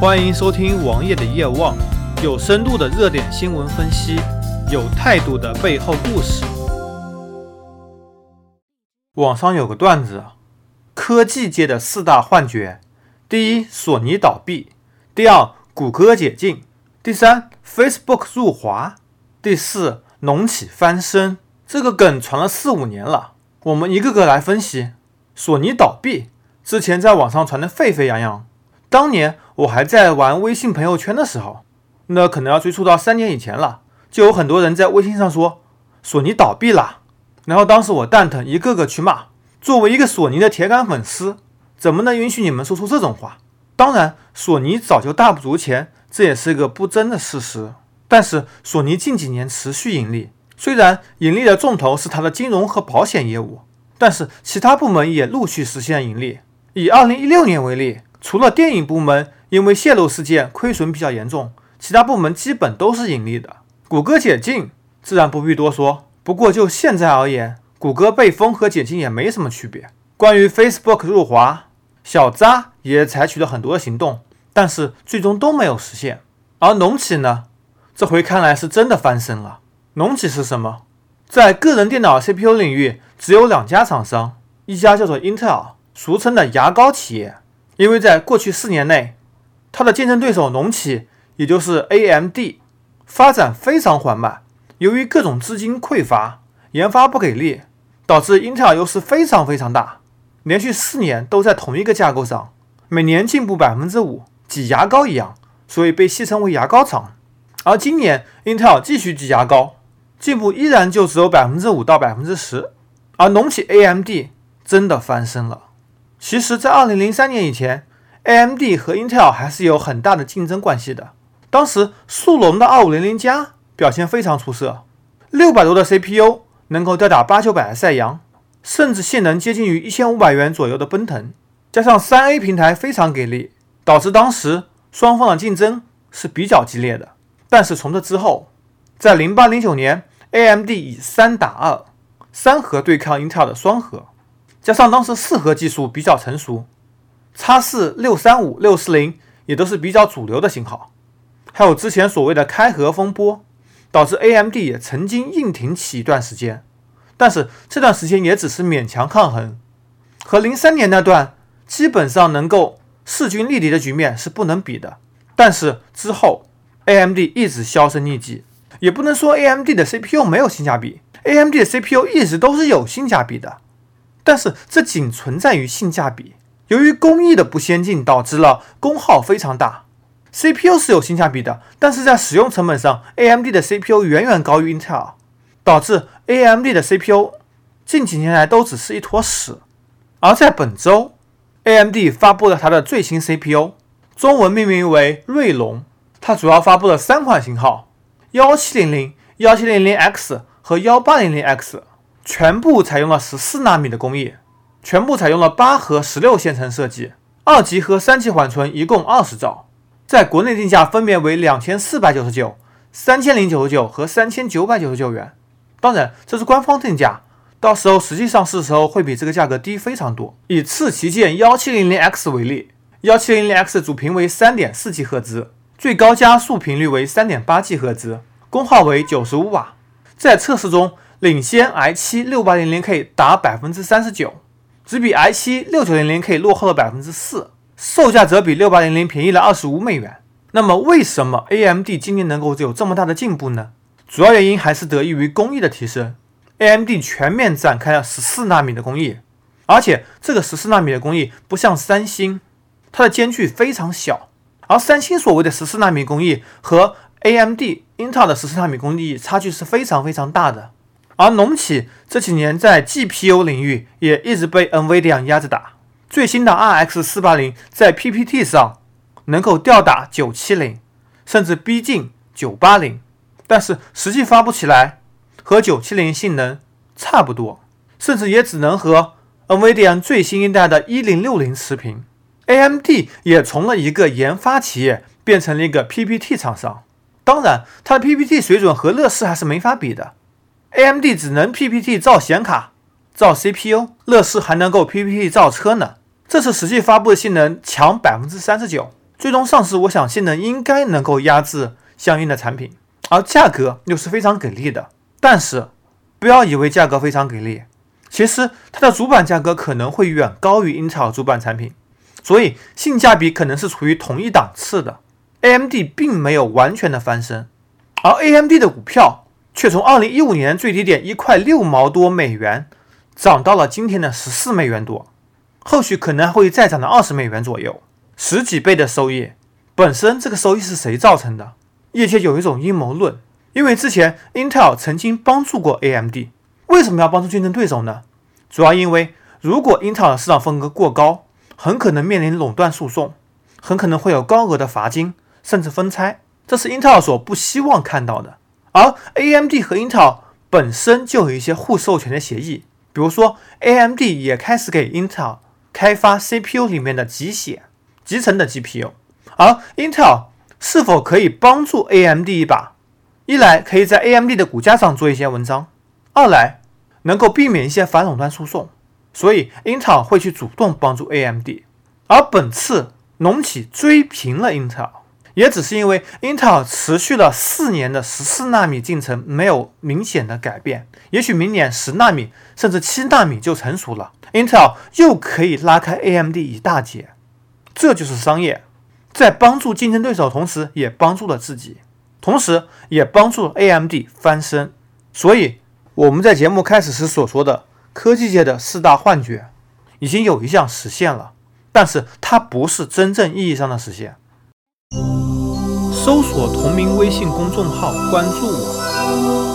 欢迎收听王爷的夜望，有深度的热点新闻分析，有态度的背后故事。网上有个段子：科技界的四大幻觉，第一，索尼倒闭；第二，谷歌解禁；第三，Facebook 入华；第四，农企翻身。这个梗传了四五年了，我们一个个来分析。索尼倒闭之前，在网上传得沸沸扬扬。当年我还在玩微信朋友圈的时候，那可能要追溯到三年以前了，就有很多人在微信上说索尼倒闭了，然后当时我蛋疼，一个个去骂。作为一个索尼的铁杆粉丝，怎么能允许你们说出这种话？当然，索尼早就大不如前，这也是一个不争的事实。但是索尼近几年持续盈利，虽然盈利的重头是它的金融和保险业务，但是其他部门也陆续实现盈利。以二零一六年为例。除了电影部门因为泄露事件亏损比较严重，其他部门基本都是盈利的。谷歌解禁自然不必多说，不过就现在而言，谷歌被封和解禁也没什么区别。关于 Facebook 入华，小扎也采取了很多行动，但是最终都没有实现。而农企呢，这回看来是真的翻身了。农企是什么？在个人电脑 CPU 领域，只有两家厂商，一家叫做 Intel，俗称的牙膏企业。因为在过去四年内，它的竞争对手农企，也就是 AMD，发展非常缓慢。由于各种资金匮乏，研发不给力，导致英特尔优势非常非常大，连续四年都在同一个架构上，每年进步百分之五，挤牙膏一样，所以被戏称为牙膏厂。而今年英特尔继续挤牙膏，进步依然就只有百分之五到百分之十，而农企 AMD 真的翻身了。其实，在二零零三年以前，AMD 和 Intel 还是有很大的竞争关系的。当时，速龙的二五零零加表现非常出色，六百多的 CPU 能够吊打八九百的赛扬，甚至性能接近于一千五百元左右的奔腾。加上三 A 平台非常给力，导致当时双方的竞争是比较激烈的。但是从这之后，在零八零九年，AMD 以三打二，三核对抗 Intel 的双核。加上当时四核技术比较成熟，叉四六三五六四零也都是比较主流的型号，还有之前所谓的开核风波，导致 AMD 也曾经硬挺起一段时间，但是这段时间也只是勉强抗衡，和零三年那段基本上能够势均力敌的局面是不能比的。但是之后 AMD 一直销声匿迹，也不能说 AMD 的 CPU 没有性价比，AMD 的 CPU 一直都是有性价比的。但是这仅存在于性价比，由于工艺的不先进，导致了功耗非常大。CPU 是有性价比的，但是在使用成本上，AMD 的 CPU 远远高于 Intel，导致 AMD 的 CPU 近几年来都只是一坨屎。而在本周，AMD 发布了它的最新 CPU，中文命名为锐龙，它主要发布了三款型号：幺七零零、幺七零零 X 和幺八零零 X。全部采用了十四纳米的工艺，全部采用了八核十六线程设计，二级和三级缓存一共二十兆，在国内定价分别为两千四百九十九、三千零九十九和三千九百九十九元。当然，这是官方定价，到时候实际上市时候会比这个价格低非常多。以次旗舰幺七零零 X 为例，幺七零零 X 主频为三点四 G 赫兹，最高加速频率为三点八 G 赫兹，功耗为九十五瓦，在测试中。领先 i7 6800K 达百分之三十九，只比 i7 6900K 落后了百分之四，售价则比6800便宜了二十五美元。那么，为什么 AMD 今年能够有这么大的进步呢？主要原因还是得益于工艺的提升。AMD 全面展开了十四纳米的工艺，而且这个十四纳米的工艺不像三星，它的间距非常小，而三星所谓的十四纳米工艺和 AMD、Intel 的十四纳米工艺差距是非常非常大的。而农企这几年在 GPU 领域也一直被 NVIDIA 压着打，最新的 RX 四八零在 PPT 上能够吊打九七零，甚至逼近九八零，但是实际发布起来和九七零性能差不多，甚至也只能和 NVIDIA 最新一代的一零六零持平。AMD 也从了一个研发企业变成了一个 PPT 厂商，当然它的 PPT 水准和乐视还是没法比的。AMD 只能 PPT 造显卡、造 CPU，乐视还能够 PPT 造车呢。这次实际发布的性能强百分之三十九，最终上市，我想性能应该能够压制相应的产品，而价格又是非常给力的。但是不要以为价格非常给力，其实它的主板价格可能会远高于英特尔主板产品，所以性价比可能是处于同一档次的。AMD 并没有完全的翻身，而 AMD 的股票却从二零一五年最低点一块六毛多美元涨到了今天的十四美元多，后续可能会再涨到二十美元左右。十几倍的收益，本身这个收益是谁造成的？业界有一种阴谋论，因为之前 Intel 曾经帮助过 AMD，为什么要帮助竞争对手呢？主要因为如果 Intel 的市场份额过高，很可能面临垄断诉讼，很可能会有高额的罚金，甚至分拆，这是 Intel 所不希望看到的。而 AMD 和 Intel 本身就有一些互授权的协议，比如说 AMD 也开始给 Intel 开发 CPU 里面的集显。集成的 GPU，而 Intel 是否可以帮助 AMD 一把？一来可以在 AMD 的股价上做一些文章，二来能够避免一些反垄断诉讼，所以 Intel 会去主动帮助 AMD。而本次农企追平了 Intel，也只是因为 Intel 持续了四年的十四纳米进程没有明显的改变，也许明年十纳米甚至七纳米就成熟了，Intel 又可以拉开 AMD 一大截。这就是商业，在帮助竞争对手，同时也帮助了自己，同时也帮助 AMD 翻身。所以我们在节目开始时所说的科技界的四大幻觉，已经有一项实现了，但是它不是真正意义上的实现。搜索同名微信公众号，关注我。